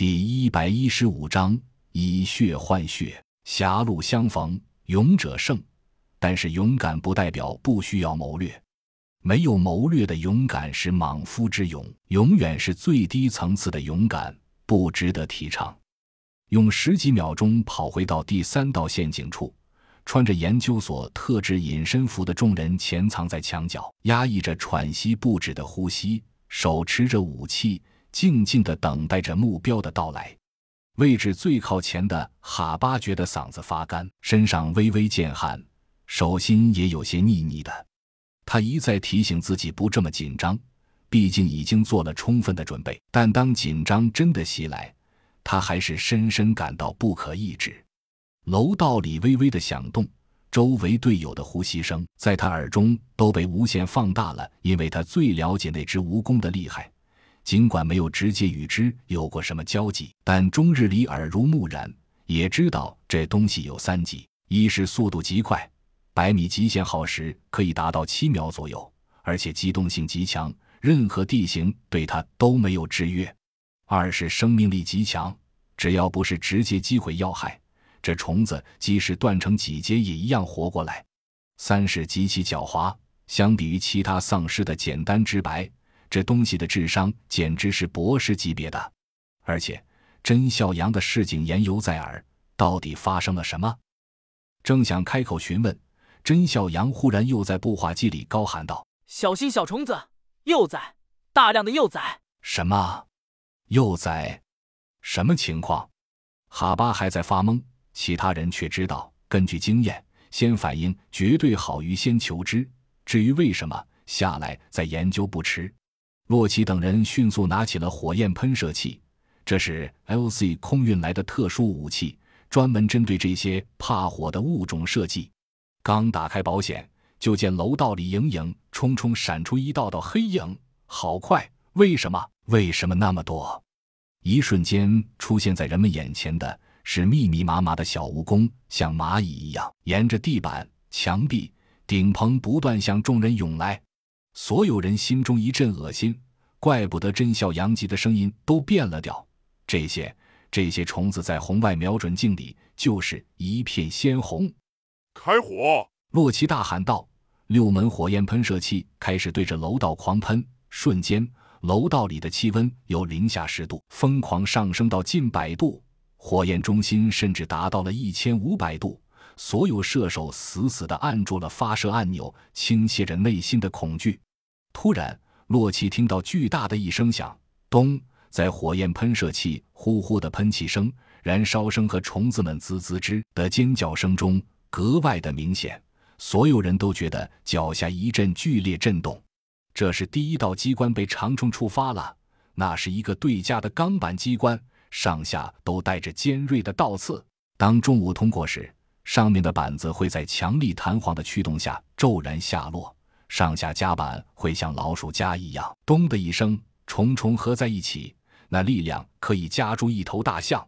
第一百一十五章以血换血，狭路相逢勇者胜。但是勇敢不代表不需要谋略，没有谋略的勇敢是莽夫之勇，永远是最低层次的勇敢，不值得提倡。用十几秒钟跑回到第三道陷阱处，穿着研究所特制隐身服的众人潜藏在墙角，压抑着喘息不止的呼吸，手持着武器。静静地等待着目标的到来。位置最靠前的哈巴觉得嗓子发干，身上微微见汗，手心也有些腻腻的。他一再提醒自己不这么紧张，毕竟已经做了充分的准备。但当紧张真的袭来，他还是深深感到不可抑制。楼道里微微的响动，周围队友的呼吸声在他耳中都被无限放大了，因为他最了解那只蜈蚣的厉害。尽管没有直接与之有过什么交集，但终日里耳濡目染，也知道这东西有三级：一是速度极快，百米极限耗时可以达到七秒左右，而且机动性极强，任何地形对它都没有制约；二是生命力极强，只要不是直接击毁要害，这虫子即使断成几节也一样活过来；三是极其狡猾，相比于其他丧尸的简单直白。这东西的智商简直是博士级别的，而且甄孝阳的市井言犹在耳，到底发生了什么？正想开口询问，甄孝阳忽然又在步话机里高喊道：“小心小虫子，幼崽，大量的幼崽！”什么？幼崽？什么情况？哈巴还在发懵，其他人却知道，根据经验，先反应绝对好于先求知。至于为什么，下来再研究不迟。洛奇等人迅速拿起了火焰喷射器，这是 L.C 空运来的特殊武器，专门针对这些怕火的物种设计。刚打开保险，就见楼道里影影冲冲闪出一道道黑影，好快！为什么？为什么那么多？一瞬间出现在人们眼前的是密密麻麻的小蜈蚣，像蚂蚁一样沿着地板、墙壁、顶棚不断向众人涌来。所有人心中一阵恶心，怪不得甄笑阳吉的声音都变了调。这些这些虫子在红外瞄准镜里就是一片鲜红。开火！洛奇大喊道。六门火焰喷射器开始对着楼道狂喷，瞬间楼道里的气温由零下十度疯狂上升到近百度，火焰中心甚至达到了一千五百度。所有射手死死地按住了发射按钮，倾泻着内心的恐惧。突然，洛奇听到巨大的一声响，咚！在火焰喷射器呼呼的喷气声、燃烧声和虫子们滋滋吱的尖叫声中，格外的明显。所有人都觉得脚下一阵剧烈震动。这是第一道机关被长虫触发了，那是一个对家的钢板机关，上下都带着尖锐的倒刺。当重物通过时，上面的板子会在强力弹簧的驱动下骤然下落，上下夹板会像老鼠夹一样，咚的一声，重重合在一起，那力量可以夹住一头大象。